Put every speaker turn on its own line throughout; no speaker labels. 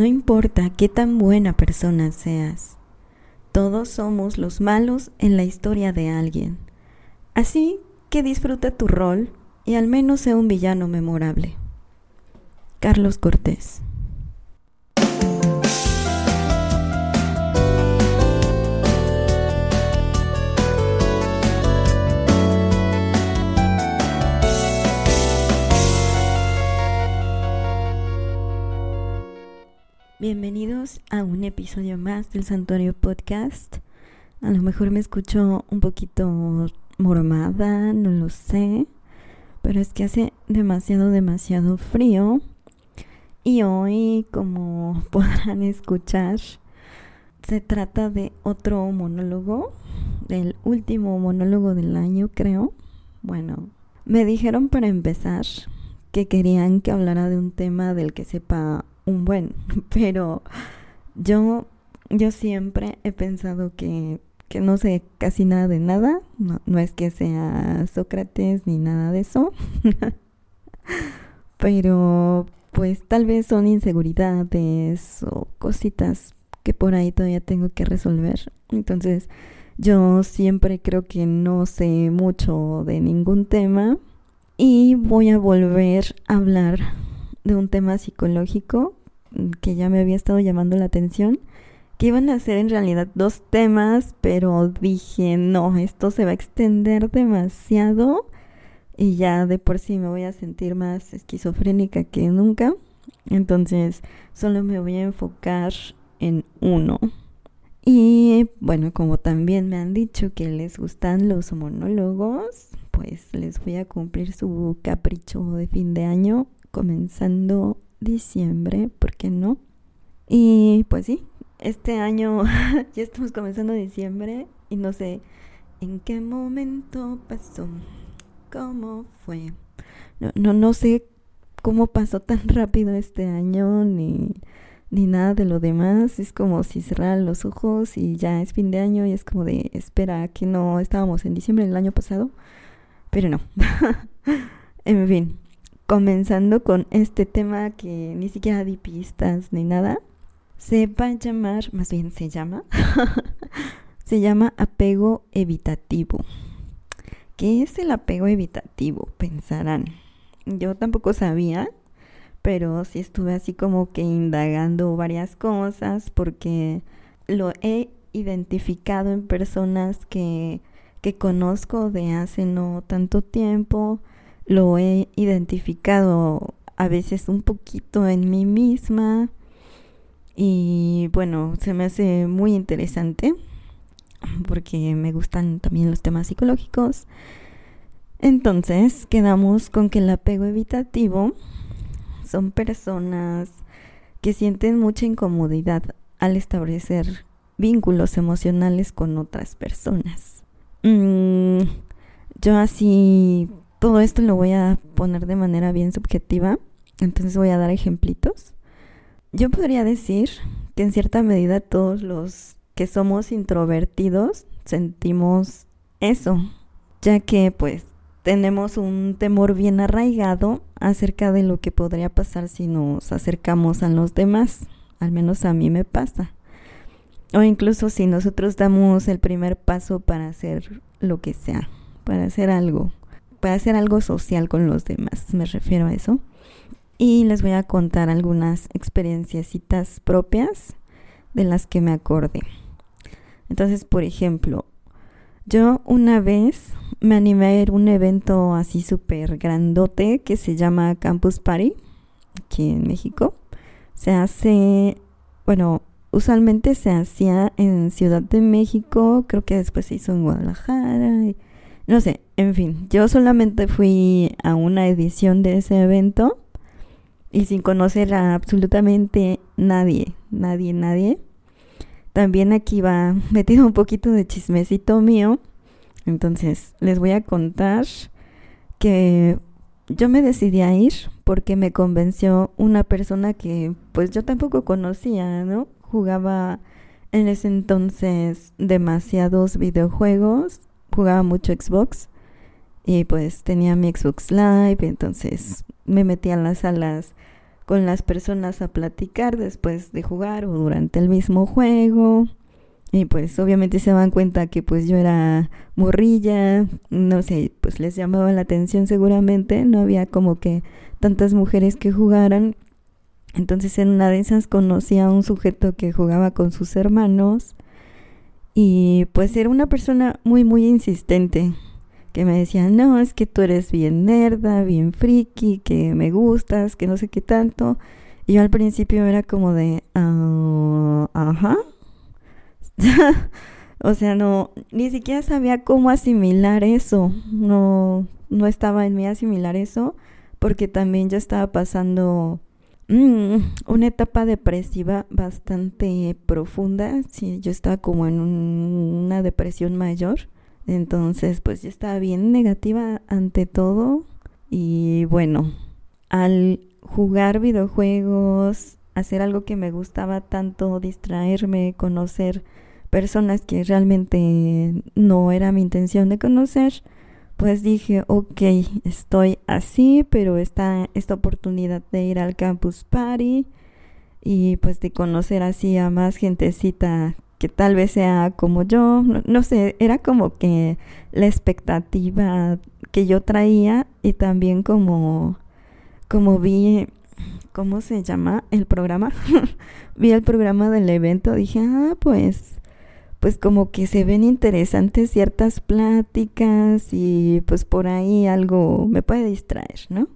No importa qué tan buena persona seas, todos somos los malos en la historia de alguien. Así que disfruta tu rol y al menos sea un villano memorable. Carlos Cortés Bienvenidos a un episodio más del Santuario Podcast. A lo mejor me escucho un poquito mormada, no lo sé, pero es que hace demasiado, demasiado frío. Y hoy, como podrán escuchar, se trata de otro monólogo, del último monólogo del año, creo. Bueno, me dijeron para empezar que querían que hablara de un tema del que sepa un buen, pero yo, yo siempre he pensado que, que no sé casi nada de nada, no, no es que sea Sócrates ni nada de eso, pero pues tal vez son inseguridades o cositas que por ahí todavía tengo que resolver. Entonces, yo siempre creo que no sé mucho de ningún tema y voy a volver a hablar de un tema psicológico que ya me había estado llamando la atención, que iban a ser en realidad dos temas, pero dije, no, esto se va a extender demasiado y ya de por sí me voy a sentir más esquizofrénica que nunca. Entonces, solo me voy a enfocar en uno. Y bueno, como también me han dicho que les gustan los monólogos, pues les voy a cumplir su capricho de fin de año, comenzando diciembre, ¿por qué no? Y pues sí, este año ya estamos comenzando diciembre y no sé en qué momento pasó, cómo fue. No, no, no sé cómo pasó tan rápido este año ni, ni nada de lo demás. Es como si cerraran los ojos y ya es fin de año y es como de espera que no estábamos en diciembre del año pasado. Pero no. en fin, comenzando con este tema que ni siquiera di pistas ni nada, se va a llamar, más bien se llama, se llama apego evitativo. ¿Qué es el apego evitativo? Pensarán. Yo tampoco sabía, pero sí estuve así como que indagando varias cosas porque lo he identificado en personas que, que conozco de hace no tanto tiempo lo he identificado a veces un poquito en mí misma y bueno, se me hace muy interesante porque me gustan también los temas psicológicos. Entonces, quedamos con que el apego evitativo son personas que sienten mucha incomodidad al establecer vínculos emocionales con otras personas. Mm, yo así todo esto lo voy a poner de manera bien subjetiva, entonces voy a dar ejemplitos. Yo podría decir que en cierta medida todos los que somos introvertidos sentimos eso, ya que pues tenemos un temor bien arraigado acerca de lo que podría pasar si nos acercamos a los demás, al menos a mí me pasa. O incluso si nosotros damos el primer paso para hacer lo que sea, para hacer algo para hacer algo social con los demás, me refiero a eso. Y les voy a contar algunas experiencias propias de las que me acordé. Entonces, por ejemplo, yo una vez me animé a ir a un evento así súper grandote que se llama Campus Party, aquí en México. Se hace, bueno, usualmente se hacía en Ciudad de México, creo que después se hizo en Guadalajara. Y, no sé, en fin, yo solamente fui a una edición de ese evento y sin conocer a absolutamente nadie, nadie, nadie. También aquí va metido un poquito de chismecito mío. Entonces, les voy a contar que yo me decidí a ir porque me convenció una persona que pues yo tampoco conocía, ¿no? Jugaba en ese entonces demasiados videojuegos jugaba mucho Xbox y pues tenía mi Xbox Live, entonces me metía en las salas con las personas a platicar después de jugar o durante el mismo juego. Y pues obviamente se dan cuenta que pues yo era morrilla, no sé, pues les llamaba la atención seguramente, no había como que tantas mujeres que jugaran. Entonces en una de esas conocí a un sujeto que jugaba con sus hermanos y pues era una persona muy muy insistente que me decía, no, es que tú eres bien nerda, bien friki, que me gustas, que no sé qué tanto. Y yo al principio era como de, ah, ajá, o sea, no, ni siquiera sabía cómo asimilar eso. No, no estaba en mí asimilar eso, porque también yo estaba pasando mm, una etapa depresiva bastante profunda. Sí, yo estaba como en una depresión mayor. Entonces, pues yo estaba bien negativa ante todo. Y bueno, al jugar videojuegos, hacer algo que me gustaba tanto, distraerme, conocer personas que realmente no era mi intención de conocer, pues dije, ok, estoy así, pero está esta oportunidad de ir al campus party y pues de conocer así a más gentecita que tal vez sea como yo, no, sé, era como que la expectativa que yo traía y también como, como vi, ¿cómo se llama el programa? vi el programa del evento, dije, ah, pues pues como que se ven interesantes ciertas pláticas y pues por ahí algo me puede distraer, ¿no?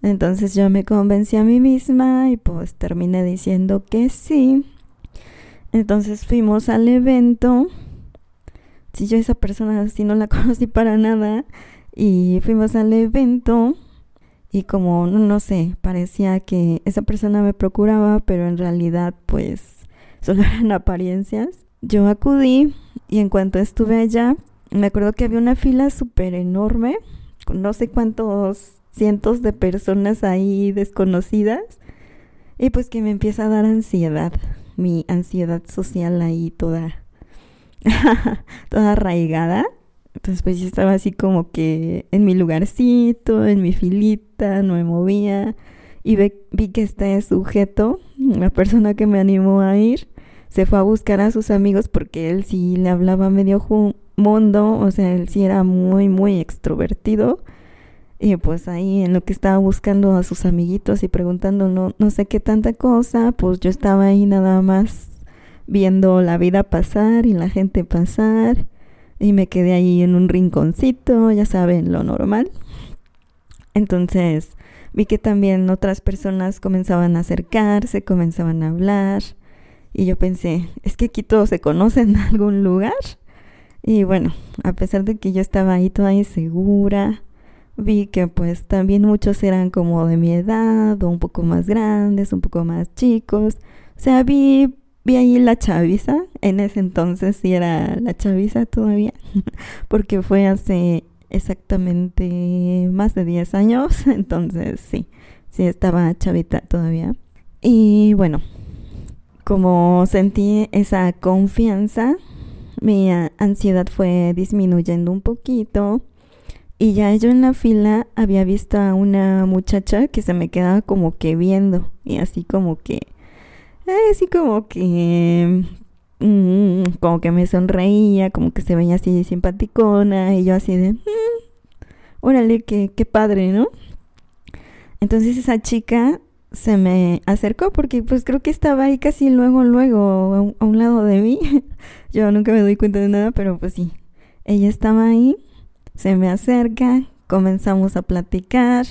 Entonces yo me convencí a mí misma y pues terminé diciendo que sí. Entonces fuimos al evento. Si yo esa persona si no la conocí para nada y fuimos al evento y como no sé, parecía que esa persona me procuraba, pero en realidad pues solo eran apariencias. Yo acudí y en cuanto estuve allá, me acuerdo que había una fila súper enorme, con no sé cuántos cientos de personas ahí desconocidas, y pues que me empieza a dar ansiedad, mi ansiedad social ahí toda, toda arraigada. Entonces pues yo estaba así como que en mi lugarcito, en mi filita, no me movía. Y vi que este sujeto, la persona que me animó a ir, se fue a buscar a sus amigos porque él sí le hablaba medio mundo, o sea, él sí era muy, muy extrovertido. Y pues ahí en lo que estaba buscando a sus amiguitos y preguntando no, no sé qué tanta cosa, pues yo estaba ahí nada más viendo la vida pasar y la gente pasar. Y me quedé ahí en un rinconcito, ya saben, lo normal. Entonces vi que también otras personas comenzaban a acercarse, comenzaban a hablar. Y yo pensé, es que aquí todos se conocen en algún lugar. Y bueno, a pesar de que yo estaba ahí toda insegura, vi que pues también muchos eran como de mi edad o un poco más grandes, un poco más chicos. O sea, vi, vi ahí la chaviza. En ese entonces sí era la chaviza todavía, porque fue hace exactamente más de 10 años. Entonces sí, sí estaba chavita todavía. Y bueno, como sentí esa confianza, mi ansiedad fue disminuyendo un poquito. Y ya yo en la fila había visto a una muchacha que se me quedaba como que viendo. Y así como que. Eh, así como que. Mm, como que me sonreía, como que se veía así simpaticona. Y yo así de. Mm, órale, qué, qué padre, ¿no? Entonces esa chica se me acercó porque pues creo que estaba ahí casi luego, luego, a un, lado de mí. Yo nunca me doy cuenta de nada, pero pues sí. Ella estaba ahí, se me acerca, comenzamos a platicar.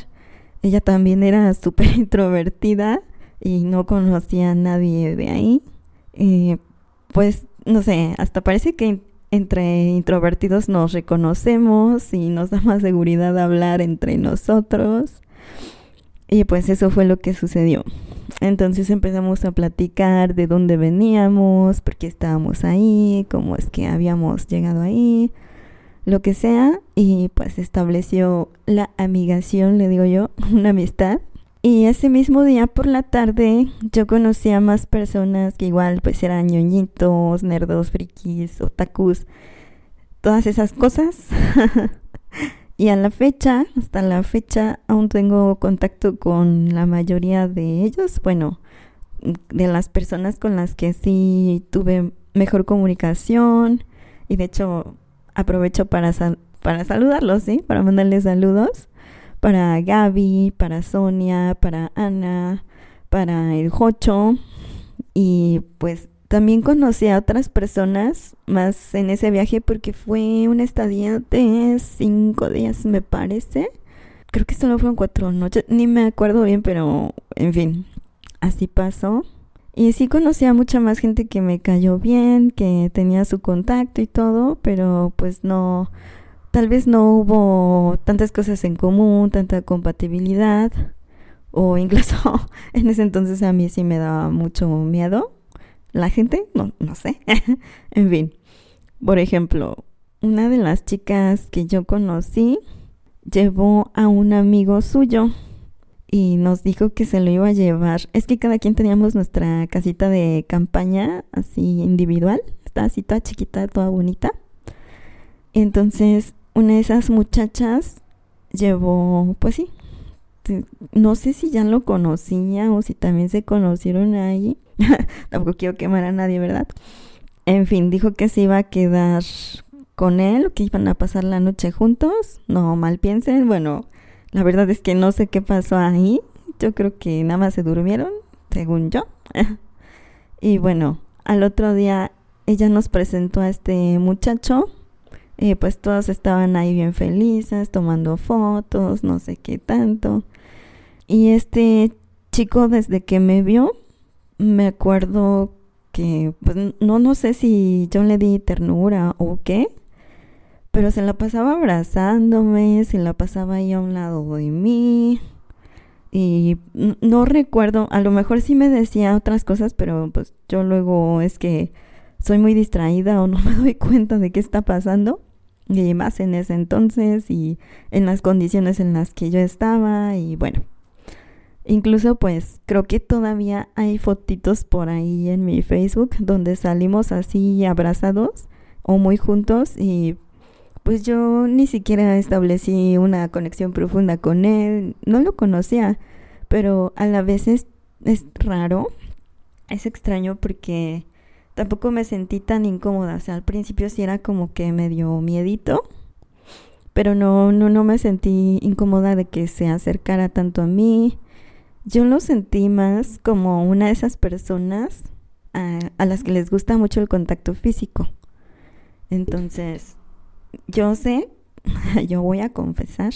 Ella también era súper introvertida y no conocía a nadie de ahí. Eh, pues no sé, hasta parece que entre introvertidos nos reconocemos y nos da más seguridad hablar entre nosotros. Y pues eso fue lo que sucedió. Entonces empezamos a platicar de dónde veníamos, por qué estábamos ahí, cómo es que habíamos llegado ahí, lo que sea. Y pues estableció la amigación, le digo yo, una amistad. Y ese mismo día por la tarde yo conocí a más personas que igual pues eran ñoñitos, nerdos, frikis, otakus, todas esas cosas. Y a la fecha, hasta la fecha, aún tengo contacto con la mayoría de ellos. Bueno, de las personas con las que sí tuve mejor comunicación. Y de hecho, aprovecho para, para saludarlos, ¿sí? Para mandarles saludos. Para Gaby, para Sonia, para Ana, para el Jocho. Y pues también conocí a otras personas más en ese viaje porque fue una estadía de cinco días, me parece. Creo que solo fueron cuatro noches, ni me acuerdo bien, pero en fin, así pasó. Y sí conocí a mucha más gente que me cayó bien, que tenía su contacto y todo, pero pues no, tal vez no hubo tantas cosas en común, tanta compatibilidad, o incluso en ese entonces a mí sí me daba mucho miedo la gente, no, no sé. en fin, por ejemplo, una de las chicas que yo conocí llevó a un amigo suyo y nos dijo que se lo iba a llevar. Es que cada quien teníamos nuestra casita de campaña así individual, está así toda chiquita, toda bonita. Entonces, una de esas muchachas llevó, pues sí, no sé si ya lo conocía o si también se conocieron ahí. Tampoco quiero quemar a nadie, ¿verdad? En fin, dijo que se iba a quedar con él, que iban a pasar la noche juntos. No mal piensen. Bueno, la verdad es que no sé qué pasó ahí. Yo creo que nada más se durmieron, según yo. y bueno, al otro día ella nos presentó a este muchacho. Y pues todos estaban ahí bien felices, tomando fotos, no sé qué tanto. Y este chico desde que me vio me acuerdo que, pues no, no sé si yo le di ternura o qué, pero se la pasaba abrazándome, se la pasaba ahí a un lado de mí. Y no recuerdo, a lo mejor sí me decía otras cosas, pero pues yo luego es que soy muy distraída o no me doy cuenta de qué está pasando. Y más en ese entonces y en las condiciones en las que yo estaba y bueno. Incluso pues creo que todavía hay fotitos por ahí en mi Facebook donde salimos así abrazados o muy juntos y pues yo ni siquiera establecí una conexión profunda con él, no lo conocía, pero a la vez es, raro, es extraño porque tampoco me sentí tan incómoda, o sea, al principio sí era como que me dio miedito, pero no, no, no me sentí incómoda de que se acercara tanto a mí yo lo sentí más como una de esas personas a, las que les gusta mucho el contacto físico. Entonces, yo sé, yo voy a confesar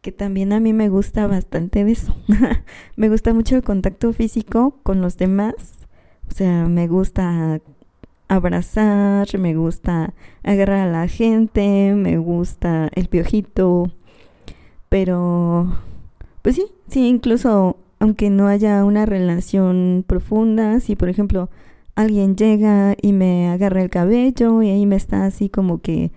que también a mí me gusta bastante eso. me gusta mucho el contacto físico con los demás. O sea, me gusta abrazar, me gusta agarrar a la gente, me gusta el piojito. Pero pues sí, sí, incluso aunque no haya una relación profunda, si por ejemplo alguien llega y me agarra el cabello y ahí me está así como que,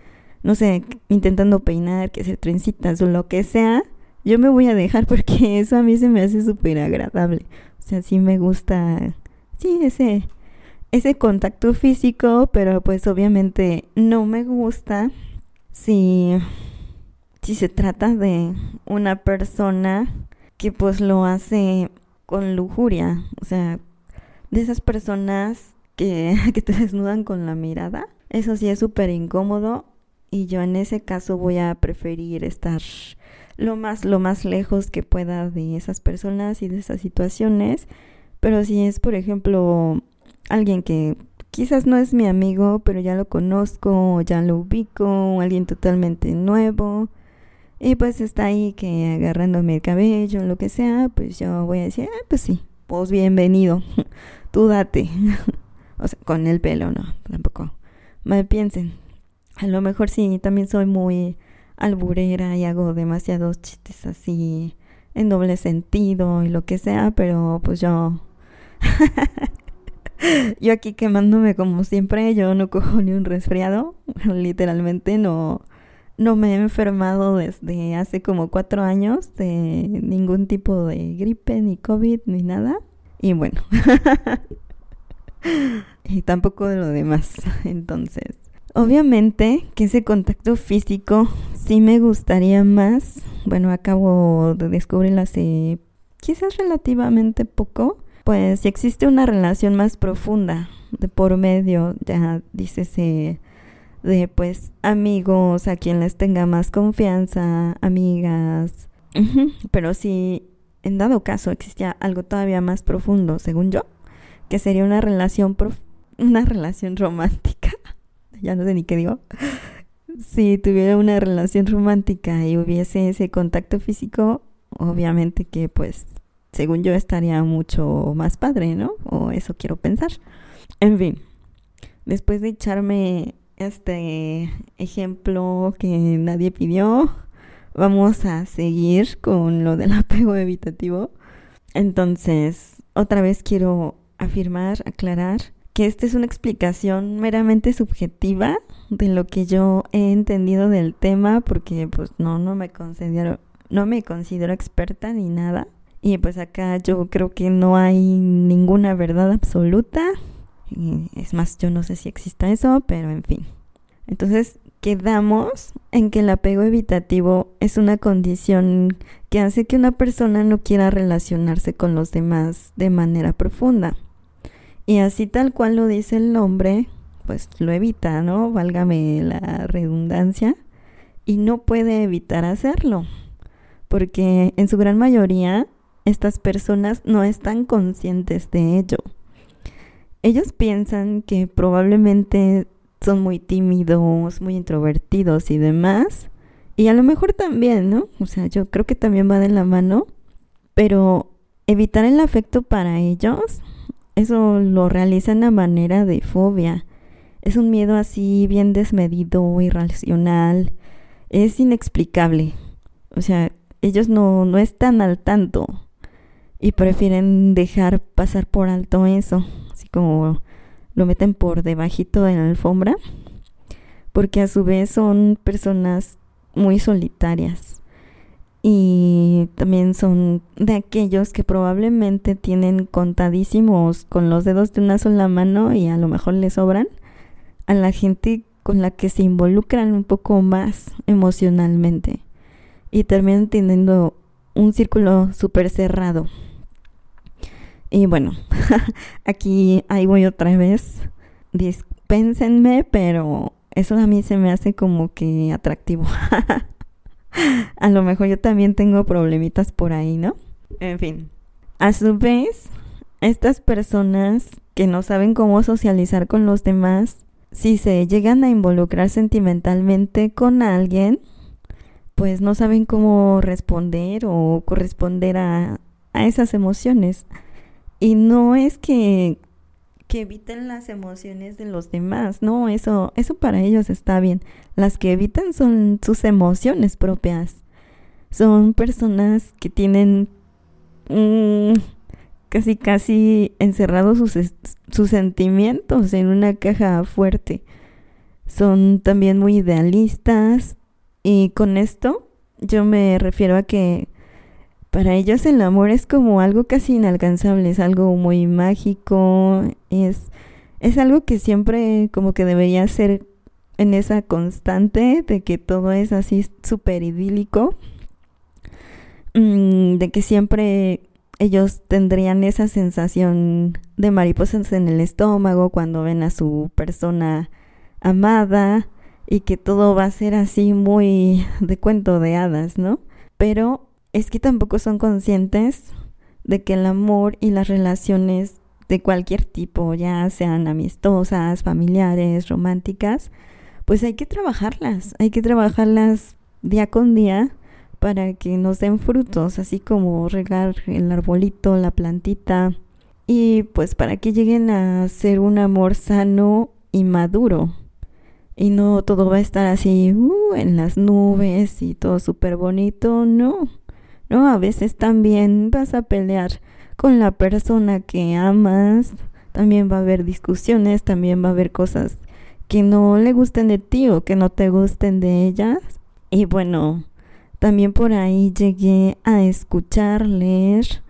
no sé, intentando peinar, que hacer trencitas o lo que sea, yo me voy a dejar porque eso a mí se me hace súper agradable. O sea, sí me gusta, sí, ese, ese contacto físico, pero pues obviamente no me gusta si si se trata de una persona que pues lo hace con lujuria, o sea, de esas personas que, que te desnudan con la mirada, eso sí es súper incómodo y yo en ese caso voy a preferir estar lo más lo más lejos que pueda de esas personas y de esas situaciones, pero si es por ejemplo alguien que quizás no es mi amigo, pero ya lo conozco, ya lo ubico, alguien totalmente nuevo, y pues está ahí que agarrándome el cabello, lo que sea, pues yo voy a decir, ah, pues sí, pues bienvenido, tú date. o sea, con el pelo, no, tampoco. Me piensen. A lo mejor sí, también soy muy alburera y hago demasiados chistes así en doble sentido y lo que sea, pero pues yo... yo aquí quemándome como siempre, yo no cojo ni un resfriado, literalmente no no me he enfermado desde hace como cuatro años de ningún tipo de gripe, ni COVID, ni nada. Y bueno, y tampoco de lo demás. Entonces, Obviamente que ese contacto físico sí me gustaría más. Bueno, acabo de descubrirlo hace quizás relativamente poco. Pues si existe una relación más profunda de por medio, ya dícese de pues amigos a quien les tenga más confianza, amigas. Pero si en dado caso existía algo todavía más profundo, según yo, que sería una relación una relación romántica ya no sé ni qué digo. Si tuviera una relación romántica y hubiese ese contacto físico, obviamente que pues según yo estaría mucho más padre, ¿no? O eso quiero pensar. En fin, después de echarme este ejemplo que nadie pidió, vamos a seguir con lo del apego evitativo. Entonces, otra vez quiero afirmar, aclarar que esta es una explicación meramente subjetiva de lo que yo he entendido del tema, porque pues no, no me considero, no me considero experta ni nada. Y pues acá yo creo que no hay ninguna verdad absoluta. Es más, yo no sé si exista eso, pero en fin. Entonces, quedamos en que el apego evitativo es una condición que hace que una persona no quiera relacionarse con los demás de manera profunda. Y así tal cual lo dice el nombre, pues lo evita, ¿no? Válgame la redundancia. Y no puede evitar hacerlo. Porque en su gran mayoría estas personas no están conscientes de ello. Ellos piensan que probablemente son muy tímidos, muy introvertidos y demás. Y a lo mejor también, ¿no? O sea, yo creo que también va de la mano. Pero evitar el afecto para ellos eso lo realizan a manera de fobia. Es un miedo así bien desmedido, irracional. Es inexplicable. O sea, ellos no, no están al tanto y prefieren dejar pasar por alto eso. Como lo meten por debajito de la alfombra. Porque a su vez son personas muy solitarias y también son de aquellos que probablemente tienen contadísimos con los dedos de una sola mano y a lo mejor les sobran a la gente con la que se involucran un poco más emocionalmente y terminan teniendo un círculo súper cerrado. Y bueno, aquí ahí voy otra vez. Dispénsenme, pero eso a mí se me hace como que atractivo. a lo mejor yo también tengo problemitas por ahí, ¿no? En fin. A su vez, estas personas que no saben cómo socializar con los demás, si se llegan a involucrar sentimentalmente con alguien, pues no saben cómo responder o corresponder a, a esas emociones. Y no es que que eviten las emociones de los demás, no, eso, eso para ellos está bien. Las que evitan son sus emociones propias. Son personas que tienen mm, casi casi encerrados sus, sus sentimientos en una caja fuerte. Son también muy idealistas y con esto yo me refiero a que para ellos el amor es como algo casi inalcanzable, es algo muy mágico, es, es algo que siempre como que debería ser en esa constante de que todo es así súper idílico, mm, de que siempre ellos tendrían esa sensación de mariposas en el estómago cuando ven a su persona amada y que todo va a ser así muy de cuento de hadas, ¿no? Pero es que tampoco son conscientes de que el amor y las relaciones de cualquier tipo, ya sean amistosas, familiares, románticas, pues hay que trabajarlas, hay que trabajarlas día con día para que nos den frutos, así como regar el arbolito, la plantita, y pues para que lleguen a ser un amor sano y maduro. Y no todo va a estar así uh, en las nubes y todo súper bonito, no ¿no? A veces también vas a pelear con la persona que amas, también va a haber discusiones, también va a haber cosas que no le gusten de ti o que no te gusten de ellas. Y bueno, también por ahí llegué a escuchar, leer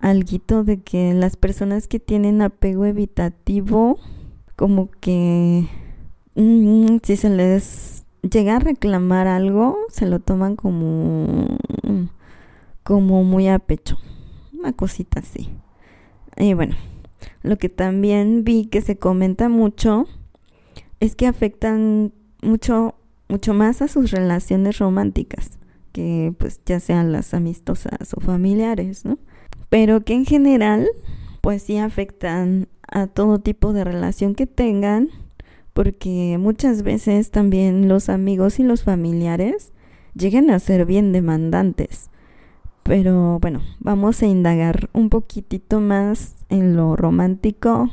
algo de que las personas que tienen apego evitativo como que mm, si se les llega a reclamar algo, se lo toman como, como muy a pecho. Una cosita así. Y bueno, lo que también vi que se comenta mucho es que afectan mucho, mucho más a sus relaciones románticas, que pues ya sean las amistosas o familiares, ¿no? Pero que en general, pues sí afectan a todo tipo de relación que tengan, porque muchas veces también los amigos y los familiares llegan a ser bien demandantes. Pero bueno, vamos a indagar un poquitito más en lo romántico,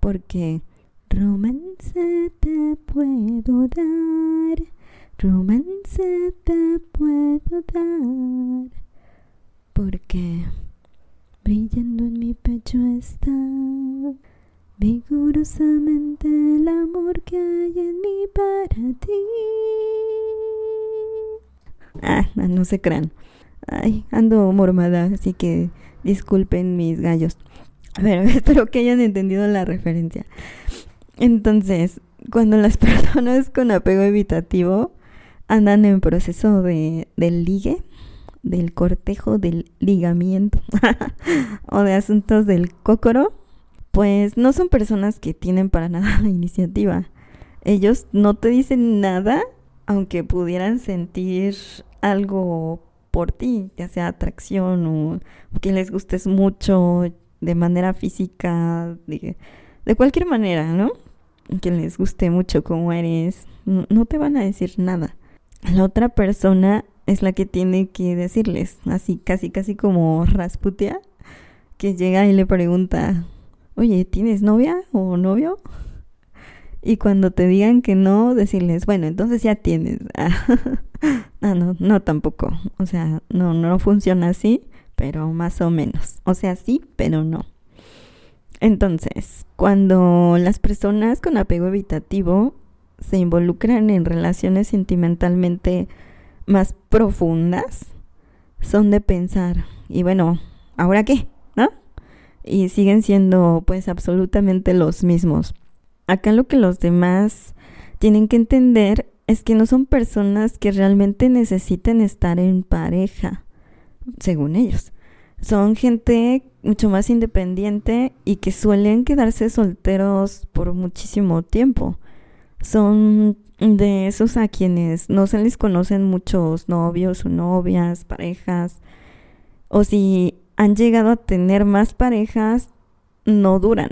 porque romance te puedo dar, romance te puedo dar, porque brillando en mi pecho está vigorosamente el amor que hay en mí para ti. Ah, no se crean. Ay, ando mormada, así que disculpen mis gallos. Pero espero que hayan entendido la referencia. Entonces, cuando las personas con apego evitativo andan en proceso de, del ligue, del cortejo, del ligamiento o de asuntos del cócoro, pues no son personas que tienen para nada la iniciativa. Ellos no te dicen nada, aunque pudieran sentir algo por ti, ya sea atracción o que les gustes mucho de manera física, de, cualquier manera, ¿no? Que les guste mucho como eres, no te van a decir nada. La otra persona es la que tiene que decirles, así casi casi como Rasputia, que llega y le pregunta, oye, ¿tienes novia o novio? Y cuando te digan que no, decirles, bueno, entonces ya tienes. ah, no, no tampoco. O sea, no, no funciona así, pero más o menos. O sea, sí, pero no. Entonces, cuando las personas con apego evitativo se involucran en relaciones sentimentalmente más profundas, son de pensar, y bueno, ¿ahora qué? y siguen siendo pues absolutamente los mismos. Acá lo que los demás tienen que entender es que no son personas que realmente necesiten estar en pareja, según ellos. Son gente mucho más independiente y que suelen quedarse solteros por muchísimo tiempo. Son de esos a quienes no se les conocen muchos novios o novias, parejas, o si han llegado a tener más parejas, no duran.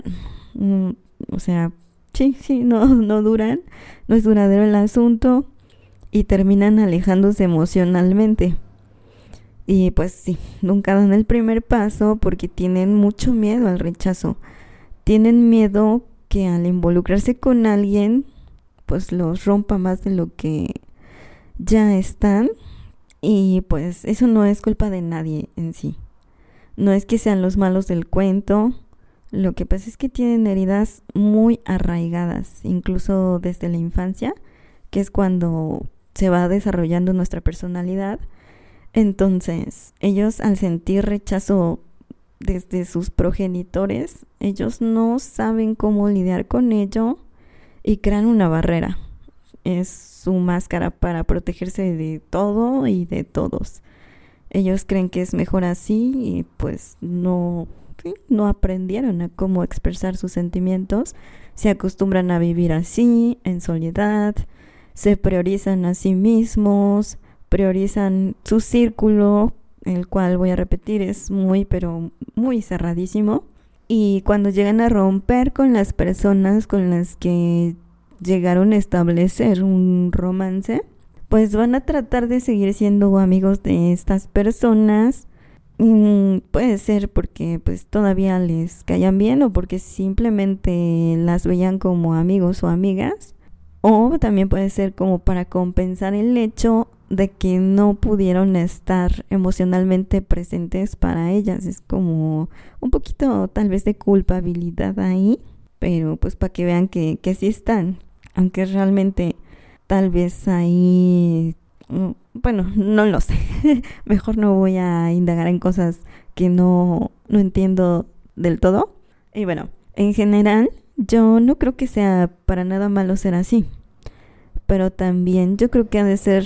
Mm, o sea, sí, sí, no, no duran, no es duradero el asunto y terminan alejándose emocionalmente. Y pues sí, nunca dan el primer paso porque tienen mucho miedo al rechazo. Tienen miedo que al involucrarse con alguien, pues los rompa más de lo que ya están. Y pues eso no es culpa de nadie en sí. No es que sean los malos del cuento, lo que pasa es que tienen heridas muy arraigadas, incluso desde la infancia, que es cuando se va desarrollando nuestra personalidad. Entonces, ellos al sentir rechazo desde sus progenitores, ellos no saben cómo lidiar con ello y crean una barrera. Es su máscara para protegerse de todo y de todos ellos creen que es mejor así y pues no, no aprendieron a cómo expresar sus sentimientos, se acostumbran a vivir así, en soledad, se priorizan a sí mismos, priorizan su círculo, el cual voy a repetir es muy pero muy cerradísimo. Y cuando llegan a romper con las personas con las que llegaron a establecer un romance, pues van a tratar de seguir siendo amigos de estas personas. Mm, puede ser porque pues todavía les caían bien o porque simplemente las veían como amigos o amigas. O también puede ser como para compensar el hecho de que no pudieron estar emocionalmente presentes para ellas. Es como un poquito tal vez de culpabilidad ahí, pero pues para que vean que, que sí están. Aunque realmente tal vez ahí, bueno, no lo sé. Mejor no voy a indagar en cosas que no, no entiendo del todo. Y bueno, en general, yo no creo que sea para nada malo ser así. pero también yo creo que ha de ser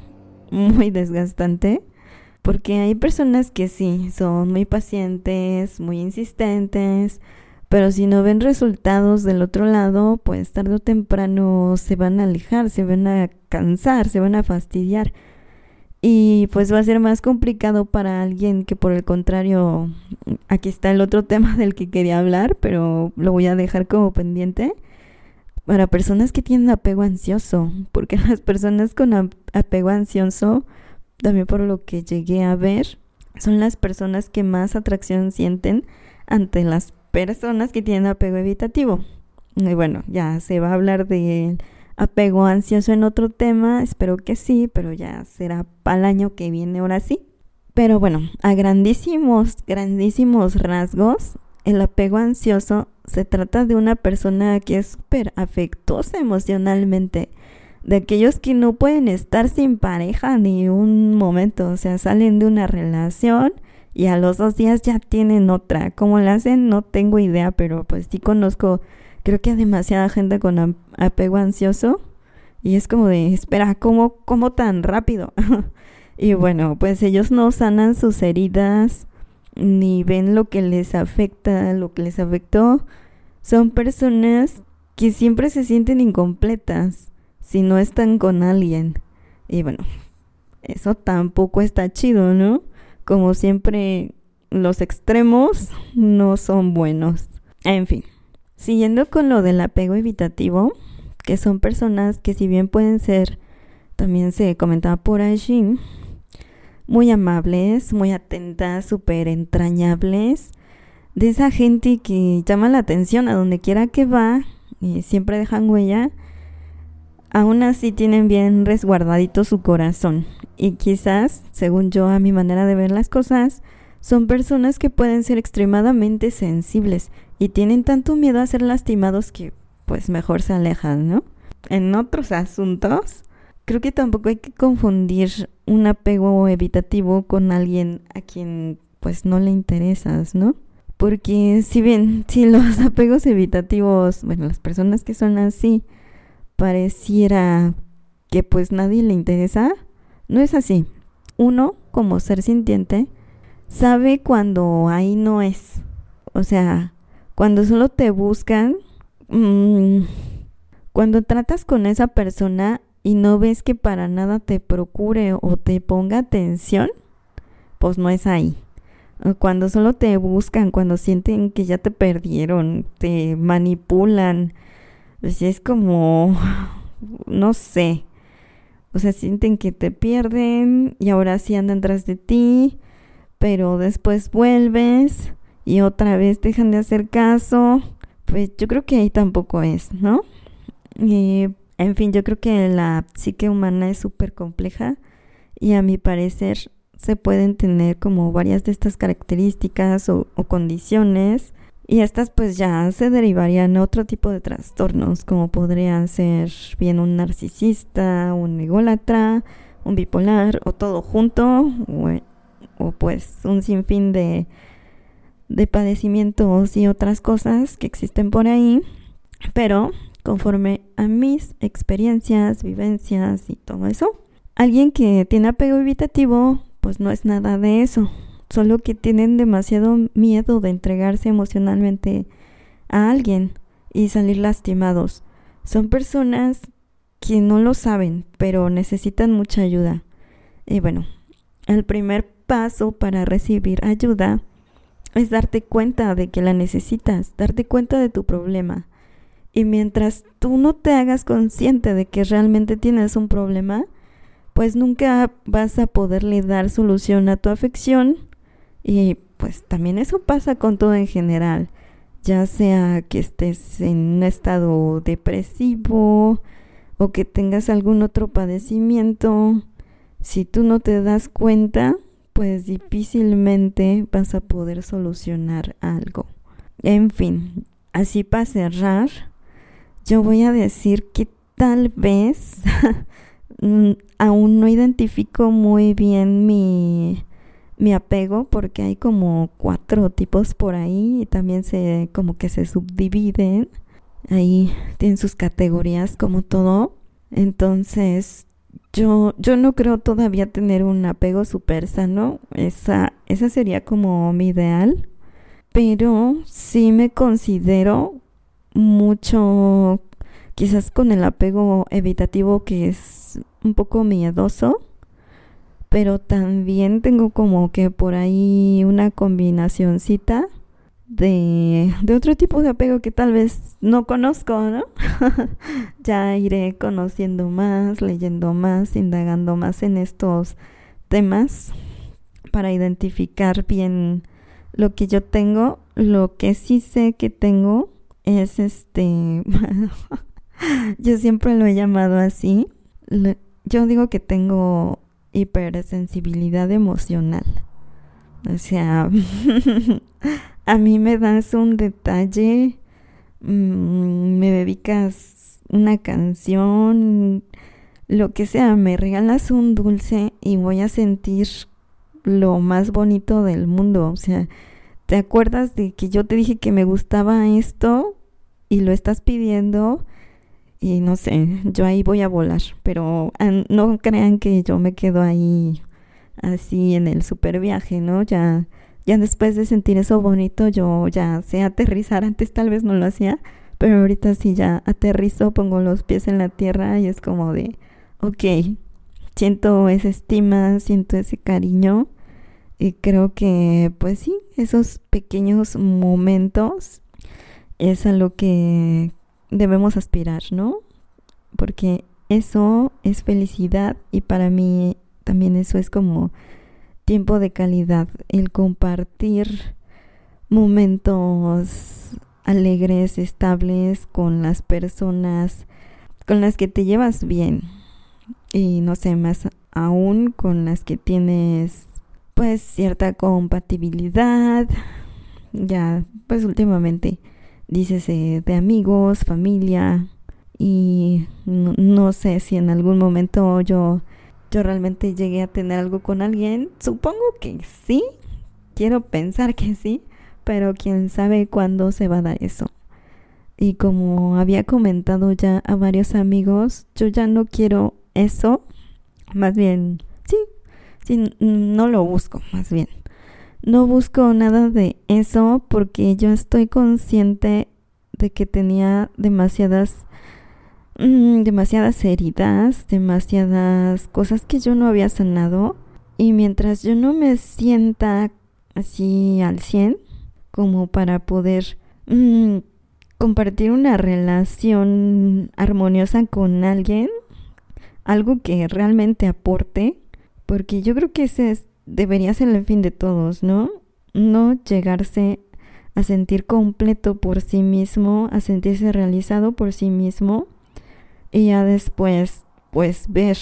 muy desgastante porque hay personas que sí, son muy pacientes, muy insistentes, pero si no ven resultados del otro lado, pues tarde o temprano se van a alejar, se van a cansar, se van a fastidiar. Y pues va a ser más complicado para alguien que por el contrario, aquí está el otro tema del que quería hablar, pero lo voy a dejar como pendiente. Para personas que tienen apego ansioso, porque las personas con apego ansioso también por lo que llegué a ver, son las personas que más atracción sienten ante las personas que tienen apego evitativo. Y bueno, ya se va a hablar de apego ansioso en otro tema, espero que sí, pero ya será para el año que viene ahora sí. Pero bueno, a grandísimos, grandísimos rasgos, el apego ansioso se trata de una persona que es súper afectuosa emocionalmente de aquellos que no pueden estar sin pareja ni un momento, o sea, salen de una relación y a los dos días ya tienen otra. ¿Cómo la hacen? No tengo idea, pero pues sí conozco, creo que hay demasiada gente con apego ansioso y es como de, espera, ¿cómo, cómo tan rápido? y bueno, pues ellos no sanan sus heridas ni ven lo que les afecta, lo que les afectó. Son personas que siempre se sienten incompletas si no están con alguien. Y bueno, eso tampoco está chido, ¿no? Como siempre, los extremos no son buenos. En fin, siguiendo con lo del apego evitativo, que son personas que si bien pueden ser, también se comentaba por allí, muy amables, muy atentas, súper entrañables, de esa gente que llama la atención a donde quiera que va y siempre dejan huella aún así tienen bien resguardadito su corazón. Y quizás, según yo, a mi manera de ver las cosas, son personas que pueden ser extremadamente sensibles y tienen tanto miedo a ser lastimados que pues mejor se alejan, ¿no? En otros asuntos, creo que tampoco hay que confundir un apego evitativo con alguien a quien pues no le interesas, ¿no? Porque si bien, si los apegos evitativos, bueno, las personas que son así, pareciera que pues nadie le interesa, no es así. Uno, como ser sintiente, sabe cuando ahí no es. O sea, cuando solo te buscan, mm, cuando tratas con esa persona y no ves que para nada te procure o te ponga atención, pues no es ahí. Cuando solo te buscan, cuando sienten que ya te perdieron, te manipulan, pues es como, no sé, o sea, sienten que te pierden y ahora sí andan tras de ti, pero después vuelves y otra vez dejan de hacer caso. Pues yo creo que ahí tampoco es, ¿no? Y, en fin, yo creo que la psique humana es súper compleja y a mi parecer se pueden tener como varias de estas características o, o condiciones y estas pues ya se derivarían a otro tipo de trastornos, como podrían ser bien un narcisista, un ególatra, un bipolar, o todo junto, o, pues un sinfín de, de padecimientos y otras cosas que existen por ahí. Pero conforme a mis experiencias, vivencias y todo eso, alguien que tiene apego evitativo, pues no es nada de eso solo que tienen demasiado miedo de entregarse emocionalmente a alguien y salir lastimados. Son personas que no lo saben, pero necesitan mucha ayuda. Y bueno, el primer paso para recibir ayuda es darte cuenta de que la necesitas, darte cuenta de tu problema. Y mientras tú no te hagas consciente de que realmente tienes un problema, pues nunca vas a poderle dar solución a tu afección y pues también eso pasa con todo en general, ya sea que estés en un estado depresivo o que tengas algún otro padecimiento, si tú no te das cuenta, pues difícilmente vas a poder solucionar algo. En fin, así para cerrar, yo voy a decir que tal vez mm, aún no identifico muy bien mi mi apego porque hay como cuatro tipos por ahí y también se como que se subdividen ahí tienen sus categorías como todo Entonces, yo, yo no creo todavía tener un apego súper sano. Esa, esa sería como mi ideal. Pero sí me considero mucho, quizás con el apego evitativo que es un poco miedoso. Pero también tengo como que por ahí una combinacioncita de, de otro tipo de apego que tal vez no conozco, ¿no? ya iré conociendo más, leyendo más, indagando más en estos temas para identificar bien lo que yo tengo. Lo que sí sé que tengo es este, yo siempre lo he llamado así. yo digo que tengo hipersensibilidad emocional. O sea, a mí me das un detalle, mm, me dedicas una canción, lo que sea, me regalas un dulce y voy a sentir lo más bonito del mundo. O sea, ¿te acuerdas de que yo te dije que me gustaba esto y lo estás pidiendo? Y no sé, yo ahí voy a volar, pero no crean que yo me quedo ahí así en el super viaje, ¿no? Ya ya después de sentir eso bonito, yo ya sé aterrizar. Antes tal vez no lo hacía, pero ahorita sí ya aterrizo, pongo los pies en la tierra y es como de, ok, siento esa estima, siento ese cariño. Y creo que, pues sí, esos pequeños momentos es a lo que debemos aspirar, ¿no? Porque eso es felicidad y para mí también eso es como tiempo de calidad, el compartir momentos alegres, estables con las personas con las que te llevas bien y no sé, más aún con las que tienes pues cierta compatibilidad. Ya, pues últimamente dices de amigos, familia y no sé si en algún momento yo yo realmente llegué a tener algo con alguien. Supongo que sí. Quiero pensar que sí. Pero quién sabe cuándo se va a dar eso. Y como había comentado ya a varios amigos, yo ya no quiero eso. Más bien, sí, sí, no lo busco, más bien. No busco nada de eso porque yo estoy consciente de que tenía demasiadas Mm, demasiadas heridas, demasiadas cosas que yo no había sanado. Y mientras yo no me sienta así al 100, como para poder mm, compartir una relación armoniosa con alguien, algo que realmente aporte, porque yo creo que ese debería ser el fin de todos, ¿no? No llegarse a sentir completo por sí mismo, a sentirse realizado por sí mismo y ya después pues ver,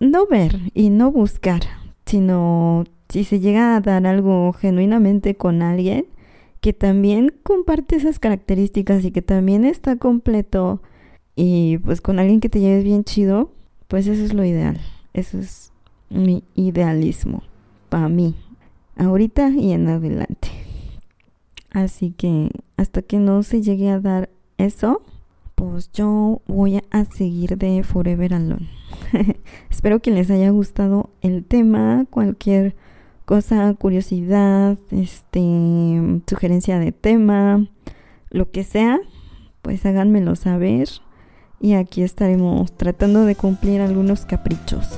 no ver y no buscar, sino si se llega a dar algo genuinamente con alguien que también comparte esas características y que también está completo y pues con alguien que te lleves bien chido, pues eso es lo ideal. Eso es mi idealismo para mí, ahorita y en adelante. Así que hasta que no se llegue a dar eso, pues yo voy a seguir de Forever Alone. Espero que les haya gustado el tema, cualquier cosa, curiosidad, este, sugerencia de tema, lo que sea, pues háganmelo saber y aquí estaremos tratando de cumplir algunos caprichos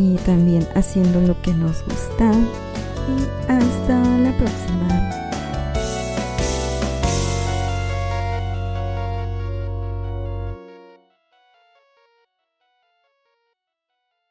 y también haciendo lo que nos gusta. Y hasta la próxima.